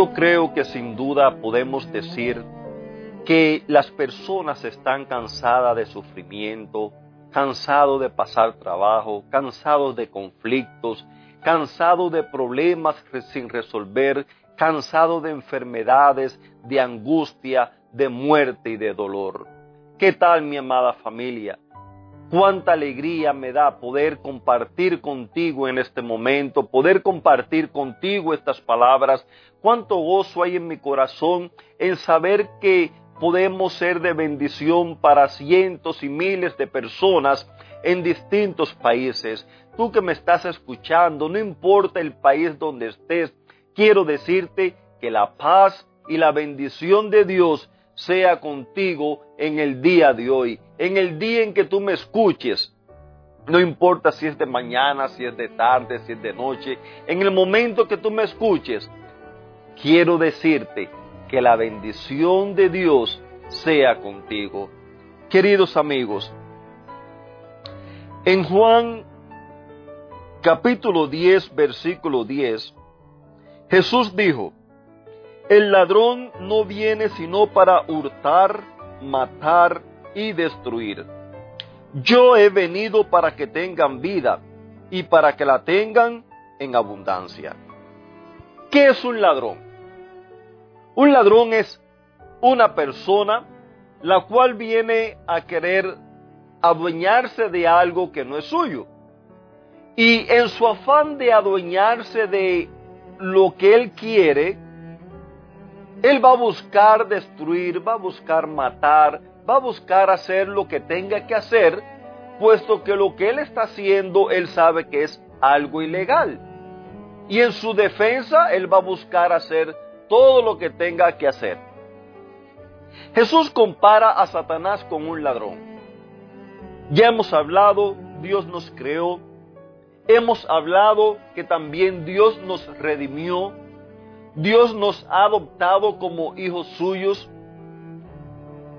Yo creo que sin duda podemos decir que las personas están cansadas de sufrimiento, cansados de pasar trabajo, cansados de conflictos, cansados de problemas sin resolver, cansados de enfermedades, de angustia, de muerte y de dolor. ¿Qué tal mi amada familia? Cuánta alegría me da poder compartir contigo en este momento, poder compartir contigo estas palabras. Cuánto gozo hay en mi corazón en saber que podemos ser de bendición para cientos y miles de personas en distintos países. Tú que me estás escuchando, no importa el país donde estés, quiero decirte que la paz y la bendición de Dios sea contigo en el día de hoy, en el día en que tú me escuches. No importa si es de mañana, si es de tarde, si es de noche, en el momento que tú me escuches, quiero decirte que la bendición de Dios sea contigo. Queridos amigos, en Juan capítulo 10, versículo 10, Jesús dijo, el ladrón no viene sino para hurtar, matar y destruir. Yo he venido para que tengan vida y para que la tengan en abundancia. ¿Qué es un ladrón? Un ladrón es una persona la cual viene a querer adueñarse de algo que no es suyo. Y en su afán de adueñarse de lo que él quiere, él va a buscar destruir, va a buscar matar, va a buscar hacer lo que tenga que hacer, puesto que lo que él está haciendo, él sabe que es algo ilegal. Y en su defensa, él va a buscar hacer todo lo que tenga que hacer. Jesús compara a Satanás con un ladrón. Ya hemos hablado, Dios nos creó. Hemos hablado que también Dios nos redimió Dios nos ha adoptado como hijos suyos.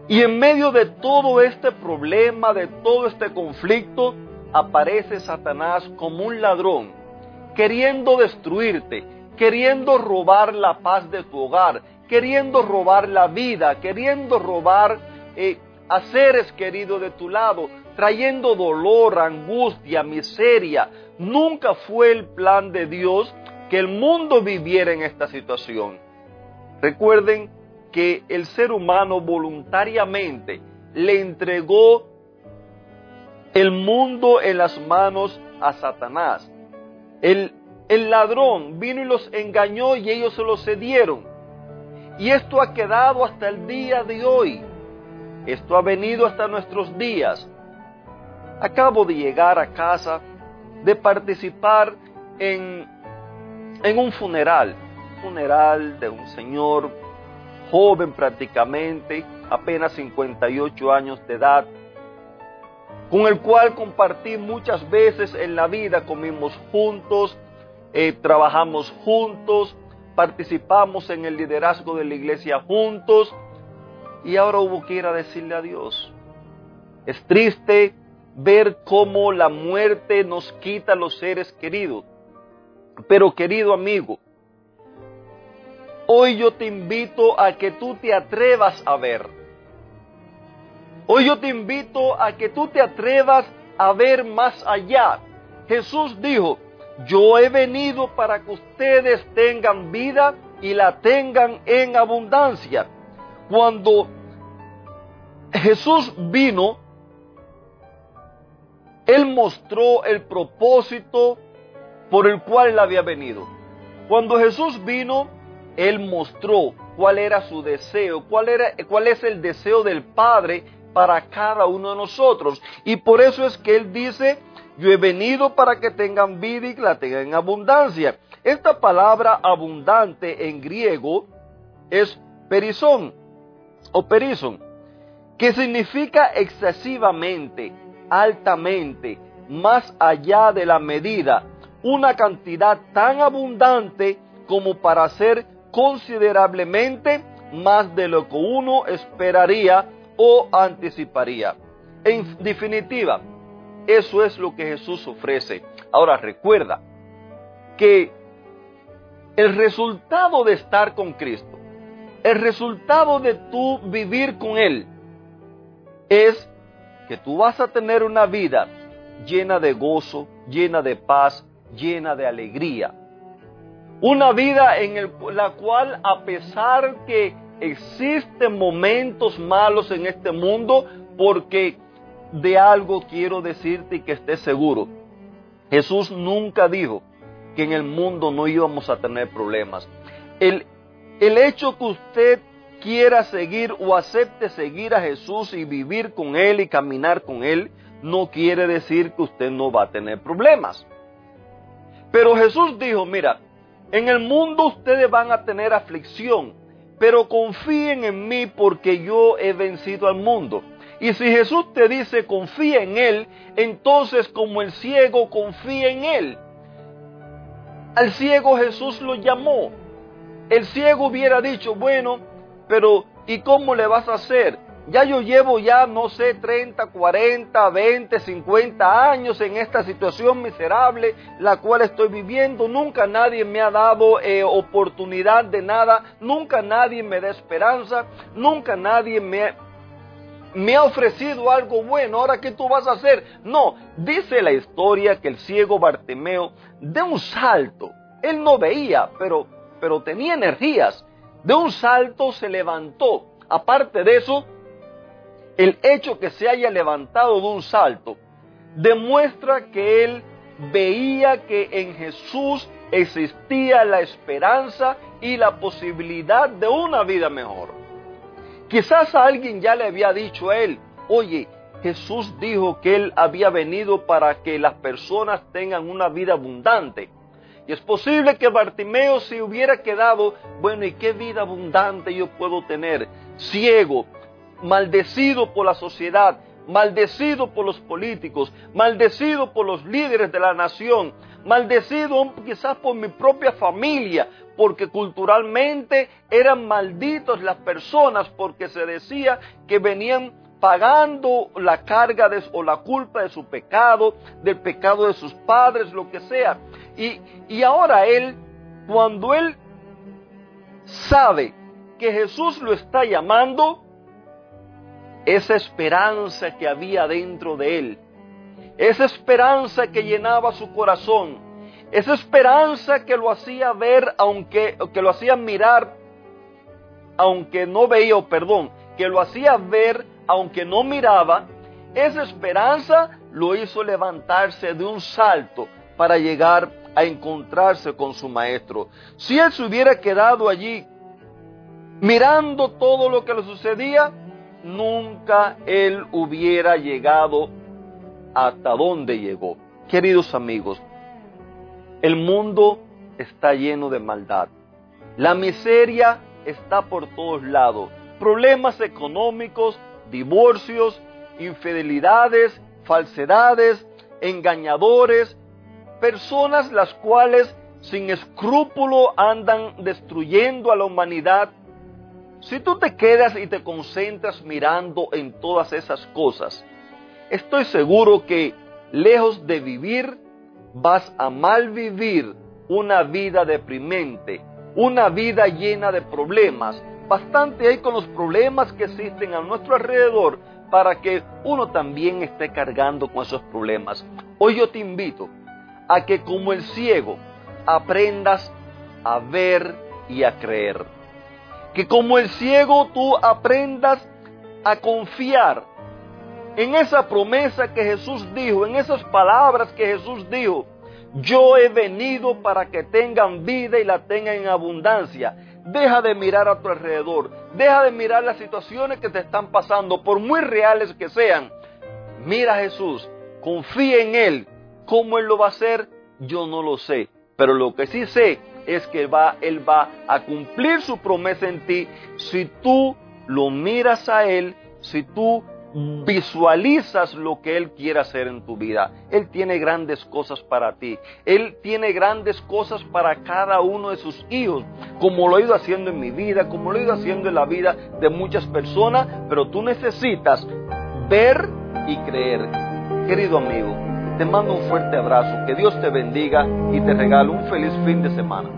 Y en medio de todo este problema, de todo este conflicto, aparece Satanás como un ladrón, queriendo destruirte, queriendo robar la paz de tu hogar, queriendo robar la vida, queriendo robar eh, a seres queridos de tu lado, trayendo dolor, angustia, miseria. Nunca fue el plan de Dios que el mundo viviera en esta situación. Recuerden que el ser humano voluntariamente le entregó el mundo en las manos a Satanás. El, el ladrón vino y los engañó y ellos se lo cedieron. Y esto ha quedado hasta el día de hoy. Esto ha venido hasta nuestros días. Acabo de llegar a casa de participar en en un funeral, funeral de un señor joven prácticamente, apenas 58 años de edad, con el cual compartí muchas veces en la vida, comimos juntos, eh, trabajamos juntos, participamos en el liderazgo de la iglesia juntos y ahora hubo que ir a decirle adiós. Es triste ver cómo la muerte nos quita los seres queridos. Pero querido amigo, hoy yo te invito a que tú te atrevas a ver. Hoy yo te invito a que tú te atrevas a ver más allá. Jesús dijo, yo he venido para que ustedes tengan vida y la tengan en abundancia. Cuando Jesús vino, Él mostró el propósito por el cual él había venido. Cuando Jesús vino, él mostró cuál era su deseo, cuál, era, cuál es el deseo del Padre para cada uno de nosotros. Y por eso es que él dice Yo he venido para que tengan vida y la tengan en abundancia. Esta palabra abundante en griego es perizón o perizón, que significa excesivamente, altamente, más allá de la medida, una cantidad tan abundante como para ser considerablemente más de lo que uno esperaría o anticiparía. En definitiva, eso es lo que Jesús ofrece. Ahora recuerda que el resultado de estar con Cristo, el resultado de tú vivir con Él, es que tú vas a tener una vida llena de gozo, llena de paz, llena de alegría. Una vida en la cual a pesar que existen momentos malos en este mundo, porque de algo quiero decirte y que estés seguro. Jesús nunca dijo que en el mundo no íbamos a tener problemas. El, el hecho que usted quiera seguir o acepte seguir a Jesús y vivir con Él y caminar con Él, no quiere decir que usted no va a tener problemas. Pero Jesús dijo, mira, en el mundo ustedes van a tener aflicción, pero confíen en mí porque yo he vencido al mundo. Y si Jesús te dice confía en Él, entonces como el ciego confía en Él. Al ciego Jesús lo llamó. El ciego hubiera dicho, bueno, pero ¿y cómo le vas a hacer? Ya yo llevo ya, no sé, 30, 40, 20, 50 años en esta situación miserable, la cual estoy viviendo. Nunca nadie me ha dado eh, oportunidad de nada, nunca nadie me da esperanza, nunca nadie me, me ha ofrecido algo bueno. Ahora, ¿qué tú vas a hacer? No, dice la historia que el ciego Bartimeo de un salto, él no veía, pero, pero tenía energías. De un salto se levantó. Aparte de eso, el hecho que se haya levantado de un salto demuestra que él veía que en Jesús existía la esperanza y la posibilidad de una vida mejor. Quizás alguien ya le había dicho a él, oye, Jesús dijo que él había venido para que las personas tengan una vida abundante. Y es posible que Bartimeo se hubiera quedado, bueno, ¿y qué vida abundante yo puedo tener? Ciego, maldecido por la sociedad, maldecido por los políticos, maldecido por los líderes de la nación, maldecido quizás por mi propia familia, porque culturalmente eran malditos las personas, porque se decía que venían pagando la carga de, o la culpa de su pecado, del pecado de sus padres, lo que sea. Y, y ahora él, cuando él sabe que Jesús lo está llamando, esa esperanza que había dentro de él, esa esperanza que llenaba su corazón, esa esperanza que lo hacía ver, aunque que lo hacía mirar, aunque no veía, perdón, que lo hacía ver, aunque no miraba, esa esperanza lo hizo levantarse de un salto para llegar a encontrarse con su maestro. Si él se hubiera quedado allí mirando todo lo que le sucedía, nunca él hubiera llegado hasta donde llegó. Queridos amigos, el mundo está lleno de maldad. La miseria está por todos lados. Problemas económicos, divorcios, infidelidades, falsedades, engañadores, personas las cuales sin escrúpulo andan destruyendo a la humanidad si tú te quedas y te concentras mirando en todas esas cosas, estoy seguro que lejos de vivir, vas a mal vivir una vida deprimente, una vida llena de problemas. Bastante hay con los problemas que existen a nuestro alrededor para que uno también esté cargando con esos problemas. Hoy yo te invito a que como el ciego aprendas a ver y a creer que como el ciego tú aprendas a confiar en esa promesa que Jesús dijo, en esas palabras que Jesús dijo. Yo he venido para que tengan vida y la tengan en abundancia. Deja de mirar a tu alrededor. Deja de mirar las situaciones que te están pasando, por muy reales que sean. Mira Jesús, confía en Él ¿Cómo Él lo va a hacer? Yo no lo sé. Pero lo que sí sé es que va, Él va a cumplir su promesa en ti si tú lo miras a Él, si tú visualizas lo que Él quiere hacer en tu vida. Él tiene grandes cosas para ti. Él tiene grandes cosas para cada uno de sus hijos, como lo he ido haciendo en mi vida, como lo he ido haciendo en la vida de muchas personas, pero tú necesitas ver y creer. Querido amigo, te mando un fuerte abrazo, que Dios te bendiga y te regalo un feliz fin de semana.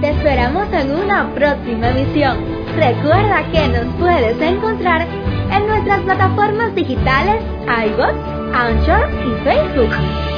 Te esperamos en una próxima emisión. Recuerda que nos puedes encontrar en nuestras plataformas digitales iBox, Anchor y Facebook.